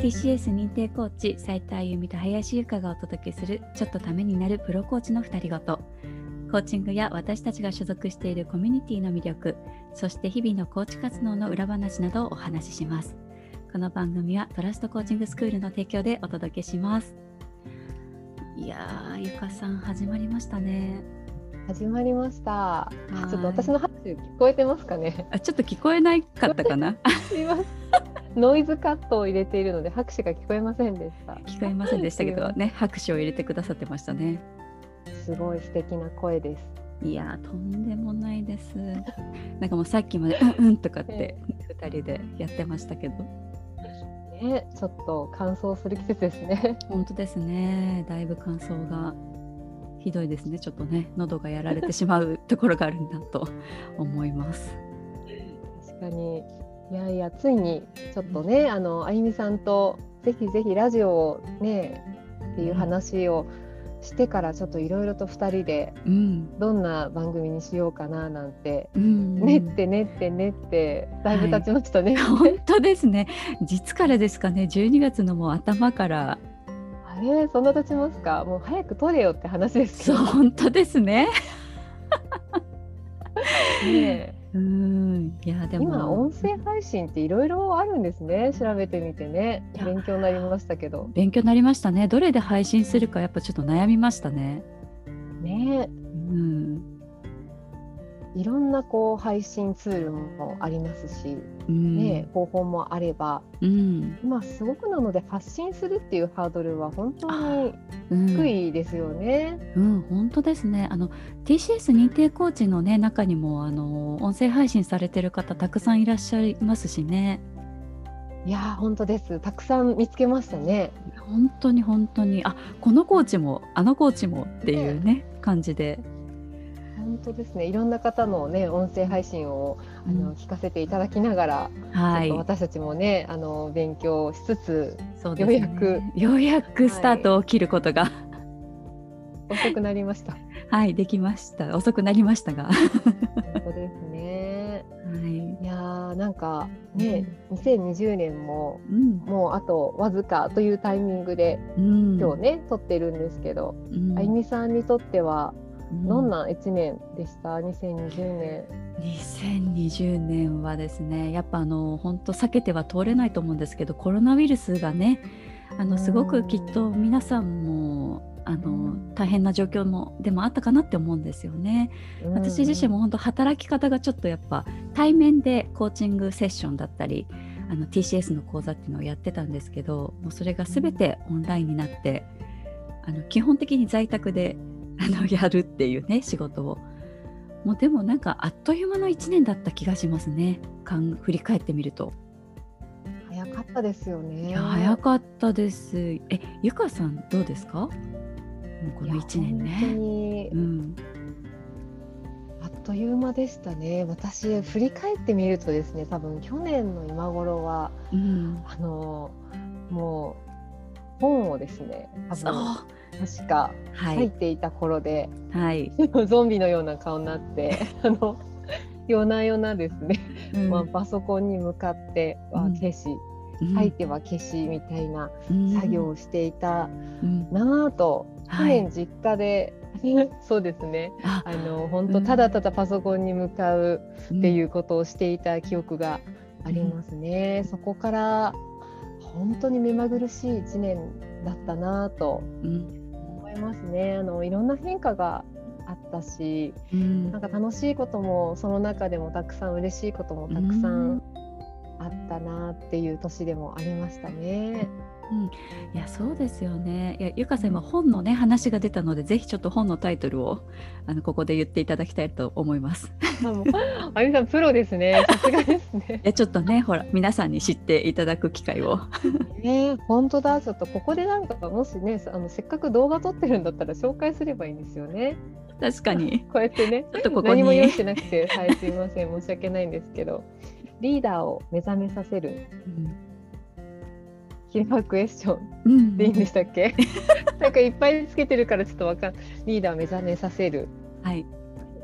TCS 認定コーチ斉田由美と林優香がお届けするちょっとためになるプロコーチの2人ごと。コーチングや私たちが所属しているコミュニティの魅力そして日々のコーチ活動の裏話などをお話しします。この番組はトラストコーチングスクールの提供でお届けします。いやーゆかさん始まりましたね。始まりました。ちょっと私の拍手聞こえてますかね？あちょっと聞こえないかったかな？すいませんノイズカットを入れているので拍手が聞こえませんでした。聞こえませんでしたけど ね拍手を入れてくださってましたね。すごい素敵な声です。いやとんでもないです。なんかもうさっきまで「うんうん」とかって2人でやってましたけど。ねちょっと乾燥する季節ですね。本当ですね。だいぶ乾燥がひどいですね。ちょっとね喉がやられてしまうところがあるんだと思います。確かにいやいやついにちょっとね、あのあゆみさんとぜひぜひラジオをねっていう話をしてからちょっといろいろと2人でどんな番組にしようかななんて、うん、練って練って練ってだいぶ経ちましたね、はい、本当ですね。実からですかね？12月のもう頭から。あれ？そんな経ちますか？もう早く撮れよって話ですけど。本当ですね。ねうん。いやでも。今音声配信っていろいろあるんですね。調べてみてね。勉強になりましたけど。勉強になりましたね。どれで配信するかやっぱちょっと悩みましたね。ね。うんいろんなこう配信ツールもありますし、うん、ね、方法もあれば、うん、今すごくなので発信するっていうハードルは本当に低いですよね。うん、うん、本当ですねあの TCS 認定コーチの、ね、中にもあの音声配信されてる方たくさんいらっしゃいますしね。いや本当ですたくさん見つけましたね。本当に本当にあこのコーチもあのコーチもっていうね、感じで。本当ですね。いろんな方のね音声配信をあの、聞かせていただきながら、はい、私たちもねあの勉強しつつ、ね、ようやくようやくスタートを切ることが、はい、遅くなりました。はいできました。遅くなりましたが。そうですね、はい、いやなんかね、うん、2020年も、うん、もうあとわずかというタイミングで、うん、今日ね撮ってるんですけど、あゆみさんにとってはどんな1年でした、うん、2020年。2020年はですねやっぱあの本当避けては通れないと思うんですけどコロナウイルスがねあのすごくきっと皆さんもあの大変な状況もでもあったかなって思うんですよね。私自身も本当働き方がちょっとやっぱ対面でコーチングセッションだったりあの TCS の講座っていうのをやってたんですけどもうそれが全てオンラインになってあの基本的に在宅であのやるっていうね仕事を。もうでもなんかあっという間の1年だった気がしますね。かん振り返ってみると。早かったですよね。早かったです。えゆかさんどうですか？もうこの1年ね、うん、あっという間でしたね。私振り返ってみるとですね多分去年の今頃は、うん、あのもう本をですね多分確か入っていた頃で、はい、ゾンビのような顔になって あの夜な夜なですね、うん、まあ、パソコンに向かっては消し、うん、入っては消しみたいな作業をしていたなぁと、去年実家で、はい、そうですね。あ。の本当ただただパソコンに向かうっていうことをしていた記憶がありますね。そこから本当に目まぐるしい1年だったなと、うん。いますね。あのいろんな変化があったし、うん、なんか楽しいこともその中でもたくさん嬉しいこともたくさんあったなっていう年でもありましたね。うん、いやそうですよね。いやゆかさん今本のね話が出たのでぜひちょっと本のタイトルをあのここで言っていただきたいと思います。あみさんプロですね。さすがですね。いやちょっとねほら皆さんに知っていただく機会を。ね本当だちょっとここでなんかもしねあのせっかく動画撮ってるんだったら紹介すればいいんですよね。確かに。こうやってねちょっとここ何も用意してなくてはいすいません申し訳ないんですけどリーダーを目覚めさせる。うんキラークエスチョンでいいんでしたっけ、うん、なんかいっぱいつけてるからちょっとわかんリーダー目覚めさせる。はい。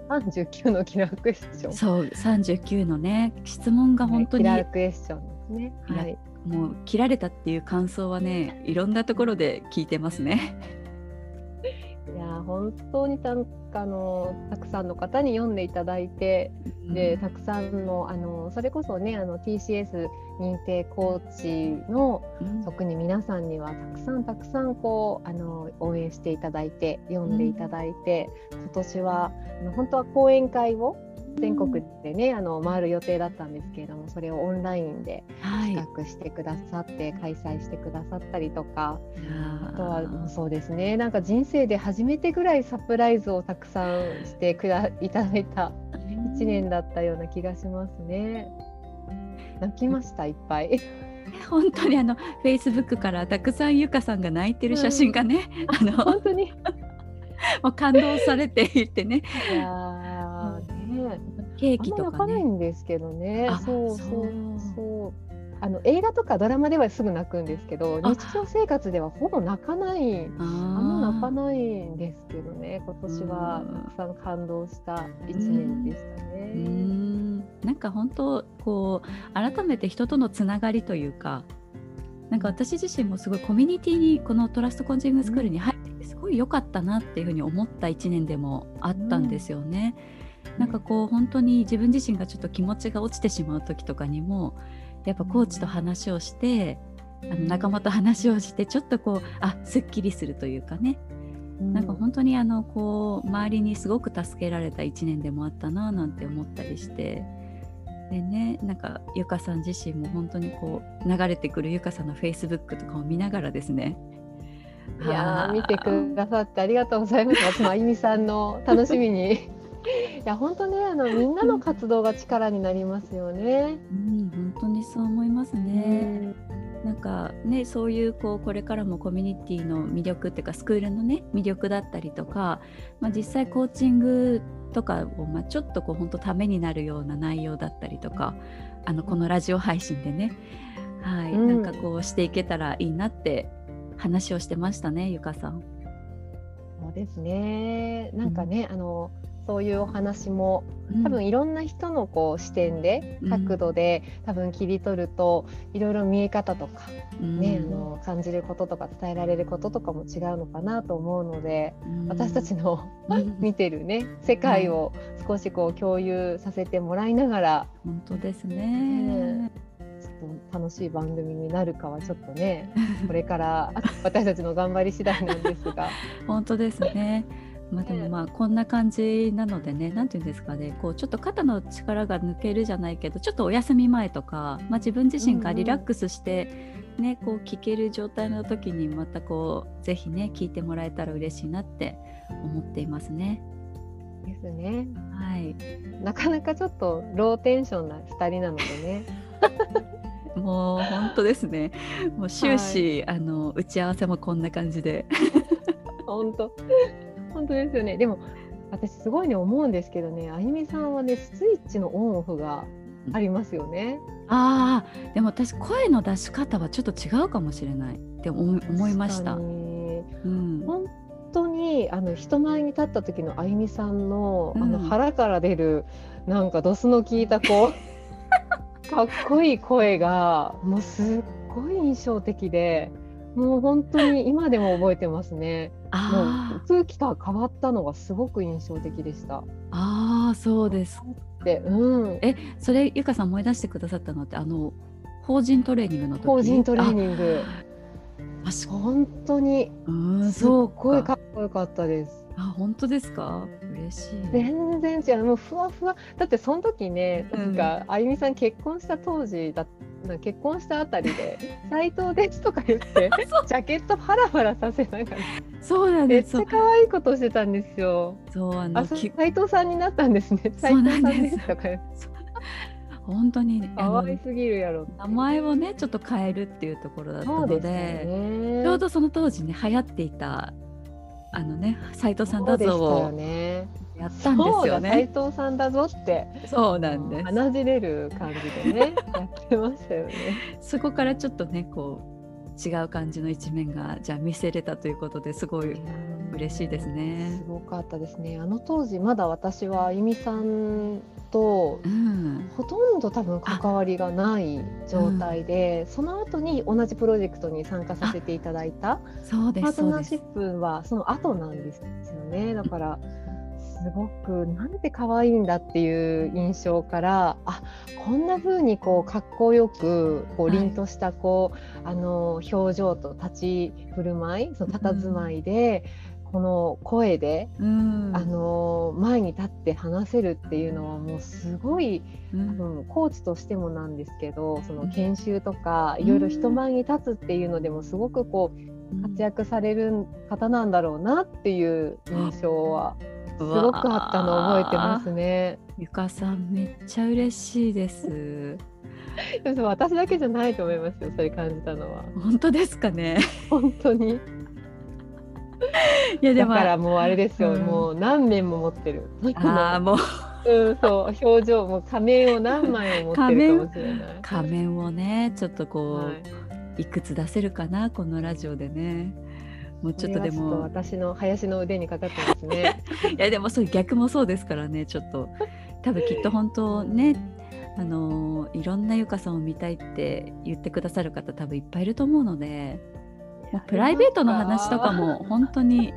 39のキラークエスチョン。そう、39のね、質問が本当に。キラークエスチョンですね。はい。もう切られたっていう感想はねいろんなところで聞いてますね。いや本当にたあのたくさんの方に読んでいただいて、うん、でたくさんのあのそれこそねあの TCS 認定コーチの、うん、特に皆さんにはたくさんたくさんこうあの応援していただいて読んでいただいて、うん、今年は本当は講演会を全国でねあの回る予定だったんですけれどもそれをオンラインで企画してくださって、はい、開催してくださったりとかあとはそうですね。なんか人生で初めてぐらいサプライズをたくさんしてくだいただいた1年だったような気がしますね。泣きました？いっぱい。本当にあのフェイスブックからたくさんゆかさんが泣いてる写真がね、うん、あの本当に。もう感動されていてね。ケーキとか、ね、ないんですけどね。そうそうそう。あの映画とかドラマではすぐ泣くんですけど日常生活ではほぼ泣かないあんま泣かないんですけどね今年はたくさん感動した1年でしたね。んなんか本当こう改めて人とのつながりというかなんか私自身もすごいコミュニティにこのトラストコンジングスクールに入ってすごい良かったなっていうふうに思った1年でもあったんですよね。うんなんかこう本当に自分自身がちょっと気持ちが落ちてしまう時とかにもやっぱコーチと話をしてあの仲間と話をしてちょっとこうあすっきりするというかね、うん、なんか本当にあのこう周りにすごく助けられた1年でもあったななんて思ったりして。でねなんかゆかさん自身も本当にこう流れてくるゆかさんのフェイスブックとかを見ながらですね。いや見てくださってありがとうございます。私もあゆみさんの楽しみにいや本当ねあのみんなの活動が力になりますよね。うん、本当にそう思いますね。うん、なんかねそういうこうこれからもコミュニティの魅力っていうかスクールのね魅力だったりとか、まあ、実際コーチングとかを、まあ、ちょっとこう本当ためになるような内容だったりとかあのこのラジオ配信でね、はい、うん、なんかこうしていけたらいいなって話をしてましたねゆかさん。そうですねなんかね、うん、あのそういうお話も多分いろんな人のこう視点で、角度で多分切り取るといろいろ見え方とか、ね、あの感じることとか伝えられることとかも違うのかなと思うので、私たちの 見てるね世界を少しこう共有させてもらいながら本当ですね。ちょっと楽しい番組になるかはちょっとねこれから私たちの頑張り次第なんですが。本当ですねまあでもまあこんな感じなのでね何て言うんですかねこうちょっと肩の力が抜けるじゃないけどちょっとお休み前とか、まあ、自分自身がリラックスして、ね、こう聞ける状態の時にまたこうぜひね聞いてもらえたら嬉しいなって思っていますね。ですね。はい。なかなかちょっとローテンションな2人なのでね。もう本当ですね。もう終始、はい、あの打ち合わせもこんな感じで。本当。本当ですよね。でも私すごいね思うんですけどね、あゆみさんはねスイッチのオンオフがありますよね。ああ、でも私声の出し方はちょっと違うかもしれないって思いました。うん、本当にあの人前に立った時のあゆみさんの、うん、あの腹から出るなんかドスの効いたこう かっこいい声がもうすっごい印象的で。もう本当に今でも覚えてますね。もう空気が変わったのがすごく印象的でした。ああ、そうです。で、うん。え、それゆかさん思い出してくださったのってあの法人トレーニングの法人トレーニング。本当に、うん、すっごいかっこよかったです。あ、本当ですか？嬉しい。全然違う。もうふわふわ。だってその時ね、なんか、あゆみさん結婚した当時だな結婚したあたりで「斎藤です」とか言って ジャケットパラパラさせながら。そうなんです。めっちゃ可愛いことしてたんですよ。そうあの斎藤さんになったんですね。斎藤さんですとか本当に可愛すぎるやろ名前をねちょっと変えるっていうところだったので、ね、ちょうどその当時ね流行っていたあのね斎藤さんだぞをやったんですよね。斉藤さんだぞってそうなんです鼻じれる感じでね やってましたよね。そこからちょっとねこう違う感じの一面がじゃあ見せれたということですごい嬉しいですね。すごかったですね。あの当時まだ私はあゆみさんと、ほとんど多分関わりがない状態で、うん、その後に同じプロジェクトに参加させていただいたそうですパートナーシップはその後なんですよね。だからすごくなんて可愛いんだっていう印象からあこんな風にこうかっこよくこう凛としたこう、はい、あの表情と立ち振る舞いその佇まいで、うん、この声で、うん、あの前に立って話せるっていうのはもうすごい、うん、多分コーチとしてもなんですけどその研修とかいろいろ人前に立つっていうのでもすごくこう活躍される方なんだろうなっていう印象は。すごくあったの覚えてますね。ゆかさんめっちゃ嬉しいです。私だけじゃないと思いますよ。それ感じたのは。本当ですかね。本当に。いやでもだからもうあれですよ。うん、もう何面も持ってる。ああもう。うん、そう表情も仮面を何枚も持ってるかもしれない。仮面をねちょっとこう、はい、いくつ出せるかなこのラジオでね。もうちょっとでも私の林の腕にかかってますね いやでもそう逆もそうですからねちょっと多分きっと本当ねあのいろんなゆかさんを見たいって言ってくださる方多分いっぱいいると思うのでプライベートの話とかも本当に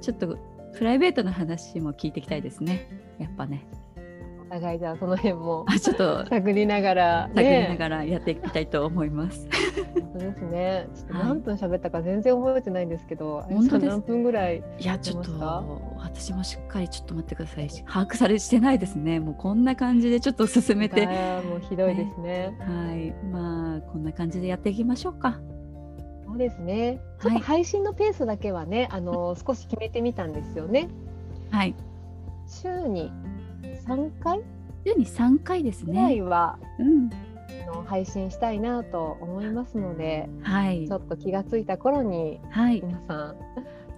ちょっとプライベートの話も聞いていきたいですねやっぱね。お互いじゃあその辺もちょっと探りながら、ね、探りながらやっていきたいと思います。本当ですね。ちょっと何分喋ったか全然覚えてないんですけど、はい、本当何分ぐらいいやちょっと私もしっかりちょっと待ってください。把握されしてないですね。もうこんな感じでちょっと進めて。もうひどいですね、ね、はい。まあこんな感じでやっていきましょうか。そうですね。ちょっと配信のペースだけはね、はい、あの 少し決めてみたんですよね。はい。週に3回？週に3回ですね。ぐらいは、うん、の配信したいなと思いますので、はい、ちょっと気が付いた頃に、はい、皆さん、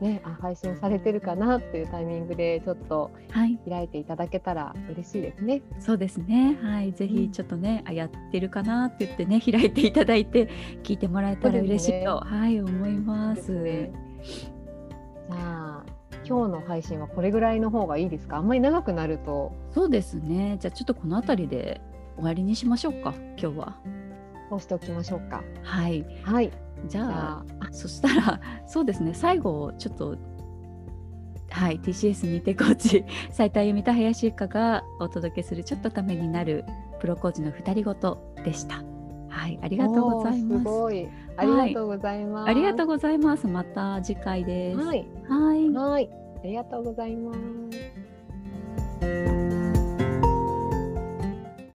ね、あ配信されてるかなっていうタイミングでちょっと開いていただけたら嬉しいですね。はい、そうですね。はい、ぜひちょっとね、うん、あやってるかなって言ってね開いていただいて聞いてもらえたら嬉しいと、ね、はい思います。ね、じゃあ今日の配信はこれぐらいの方がいいですか？あんまり長くなると。そうですね。じゃあちょっとこの辺りで終わりにしましょうか今日は。そうしておきましょうか。はい。はいじゃあそしたら そうですね。最後ちょっとはい TCS にてコーチ斉田由美と林由香がお届けするちょっとためになるプロコーチの二人ごとでした。はいありがとうございます。すごい。ありがとうございます、はい、ありがとうございます。また次回です。はい。はい、はい、ありがとうございます